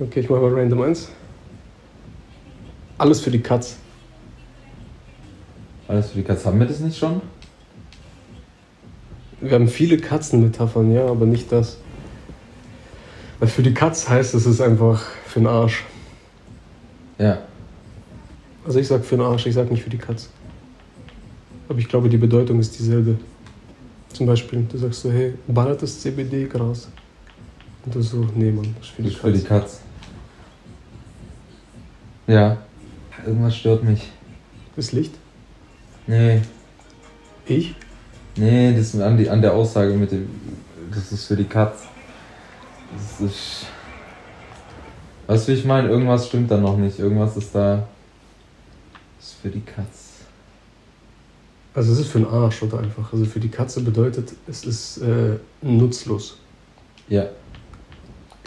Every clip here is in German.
Okay, ich mache mal Random 1. Alles für die Katz. Alles für die Katz. Haben wir das nicht schon? Wir haben viele Katzenmetaphern, ja, aber nicht das. Weil für die Katz heißt es, es ist einfach für den Arsch. Ja. Also ich sag für den Arsch, ich sag nicht für die Katz. Aber ich glaube, die Bedeutung ist dieselbe. Zum Beispiel, du sagst so, hey, ballert das CBD-Gras? Und du so, nee, Mann, das ist für die ist für die Katz. Ja. Irgendwas stört mich. Das Licht? Nee. Ich? Nee, das ist an, die, an der Aussage mit dem. Das ist für die Katz. Das ist. Weißt du, wie ich meine? Irgendwas stimmt da noch nicht. Irgendwas ist da. Das ist für die Katz. Also es ist für den Arsch oder einfach. Also für die Katze bedeutet, es ist äh, nutzlos. Ja.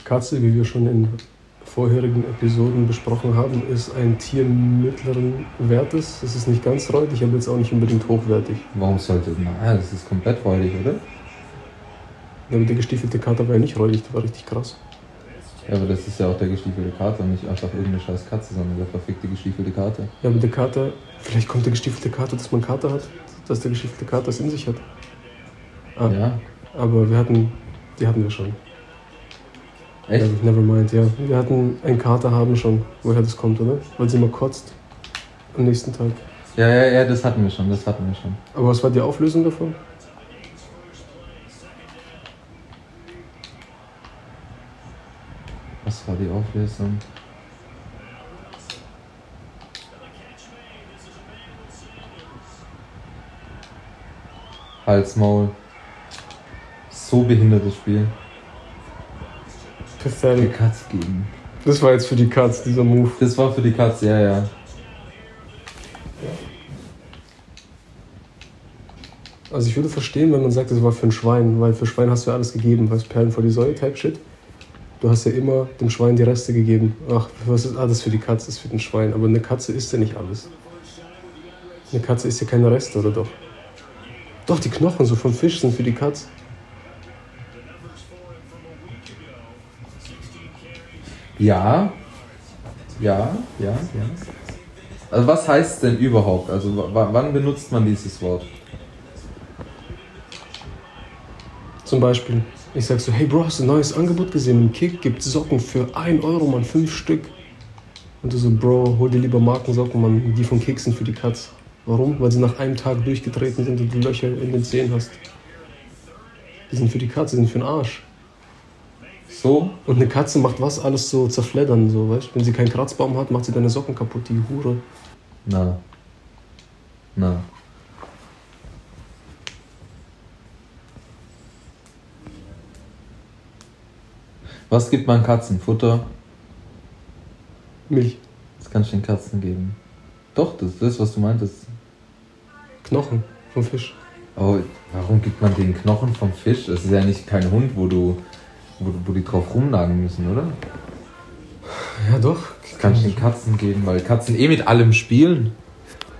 Katze, wie wir schon in vorherigen Episoden besprochen haben, ist ein Tier mittleren Wertes. Es ist nicht ganz räudig, aber jetzt auch nicht unbedingt hochwertig. Warum sollte. Na, das ist komplett räudig, oder? Ja, Aber der gestiefelte Kater war ja nicht räudig, der war richtig krass. Ja, aber das ist ja auch der gestiefelte Kater nicht einfach irgendeine scheiß Katze, sondern der verfickte gestiefelte Kater. Ja, aber der Kater, vielleicht kommt der gestiefelte Kater, dass man Kater hat, dass der gestiefelte Kater es in sich hat. Ah, Ja. Aber wir hatten, die hatten wir schon. Echt? Ja, never mind, ja. Wir hatten einen Kater haben schon, woher das kommt, oder? Weil sie immer kotzt am nächsten Tag. Ja, ja, ja, das hatten wir schon, das hatten wir schon. Aber was war die Auflösung davon? Was war die Auflösung? Hals, Maul. So behindertes Spiel. Die Pathetic. Katz gegen. Das war jetzt für die Katz, dieser Move. Das war für die Katz, ja, ja. Also ich würde verstehen, wenn man sagt, das war für ein Schwein, weil für Schwein hast du ja alles gegeben, weißt Perlen vor die Säue, Type Shit. Du hast ja immer dem Schwein die Reste gegeben. Ach, was ist alles für die Katze, ist für den Schwein. Aber eine Katze isst ja nicht alles. Eine Katze isst ja keine Reste, oder doch? Doch, die Knochen so vom Fisch sind für die Katze. Ja. Ja, ja, ja. Also was heißt denn überhaupt? Also wann benutzt man dieses Wort? Zum Beispiel, ich sag so, hey Bro, hast du ein neues Angebot gesehen? Im Kick gibt Socken für 1 Euro, Mann, 5 Stück. Und du so, Bro, hol dir lieber Markensocken, Mann, die von Kick sind für die Katz. Warum? Weil sie nach einem Tag durchgetreten sind und du Löcher in den Zehen hast. Die sind für die Katze, die sind für den Arsch. So? Und eine Katze macht was alles so zerfleddern, so, weißt du? Wenn sie keinen Kratzbaum hat, macht sie deine Socken kaputt, die Hure. Na. Na. Was gibt man Katzen? Futter? Milch, Das kannst du den Katzen geben. Doch, das ist das, was du meintest. Knochen vom Fisch. Oh, warum gibt man den Knochen vom Fisch? Das ist ja nicht kein Hund, wo du, wo, wo die drauf rumnagen müssen, oder? Ja, doch. Das kannst du den Katzen geben, weil Katzen eh mit allem spielen.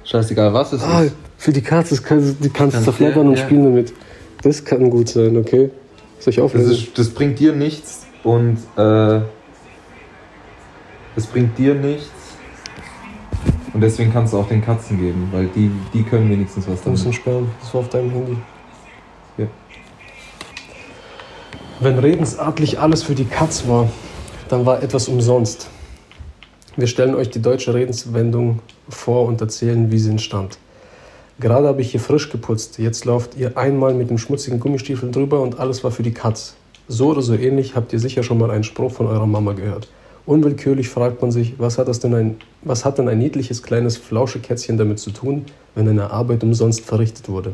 Scheißegal, was es Ah, ist. für die Katze, das kann, die kannst du zerfleddern und ja. spielen damit. Das kann gut sein, okay? Soll ich Das, auflösen? ist, das bringt dir nichts und äh, das bringt dir nichts. Und deswegen kannst du auch den Katzen geben, weil die, die können wenigstens was Du musst ihn damit. sperren. Das war auf deinem Handy. Ja. Wenn redensartlich alles für die Katz war, dann war etwas umsonst. Wir stellen euch die deutsche Redenswendung vor und erzählen, wie sie entstand. Gerade habe ich hier frisch geputzt. Jetzt lauft ihr einmal mit dem schmutzigen Gummistiefel drüber und alles war für die Katz. So oder so ähnlich habt ihr sicher schon mal einen Spruch von eurer Mama gehört. Unwillkürlich fragt man sich, was hat, das denn ein, was hat denn ein niedliches kleines Flauschekätzchen damit zu tun, wenn eine Arbeit umsonst verrichtet wurde?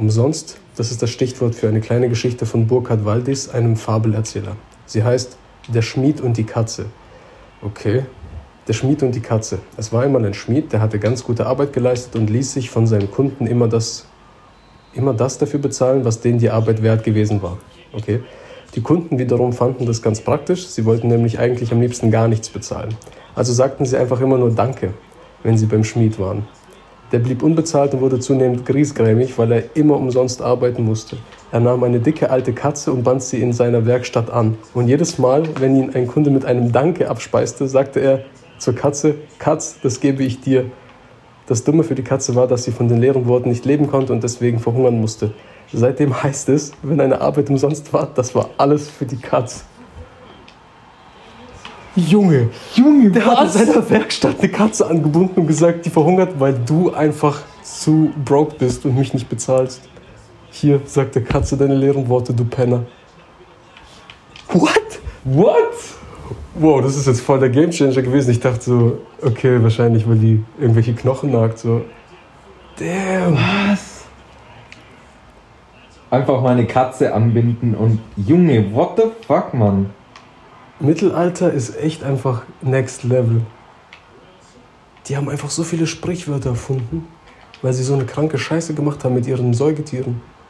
Umsonst, das ist das Stichwort für eine kleine Geschichte von Burkhard Waldis, einem Fabelerzähler. Sie heißt Der Schmied und die Katze. Okay, der Schmied und die Katze. Es war einmal ein Schmied, der hatte ganz gute Arbeit geleistet und ließ sich von seinen Kunden immer das, immer das dafür bezahlen, was denen die Arbeit wert gewesen war. Okay. Die Kunden wiederum fanden das ganz praktisch. Sie wollten nämlich eigentlich am liebsten gar nichts bezahlen. Also sagten sie einfach immer nur Danke, wenn sie beim Schmied waren. Der blieb unbezahlt und wurde zunehmend griesgrämig, weil er immer umsonst arbeiten musste. Er nahm eine dicke alte Katze und band sie in seiner Werkstatt an. Und jedes Mal, wenn ihn ein Kunde mit einem Danke abspeiste, sagte er zur Katze, Katz, das gebe ich dir. Das Dumme für die Katze war, dass sie von den leeren Worten nicht leben konnte und deswegen verhungern musste. Seitdem heißt es, wenn eine Arbeit umsonst war, das war alles für die Katz. Junge, Junge, der hat in seiner Werkstatt eine Katze angebunden und gesagt, die verhungert, weil du einfach zu broke bist und mich nicht bezahlst. Hier, sagt der Katze deine leeren Worte, du Penner. What? What? Wow, das ist jetzt voll der Gamechanger gewesen. Ich dachte so, okay, wahrscheinlich, weil die irgendwelche Knochen nagt. So. Damn. Was? Einfach mal eine Katze anbinden und Junge, what the fuck, Mann? Mittelalter ist echt einfach next level. Die haben einfach so viele Sprichwörter erfunden, weil sie so eine kranke Scheiße gemacht haben mit ihren Säugetieren.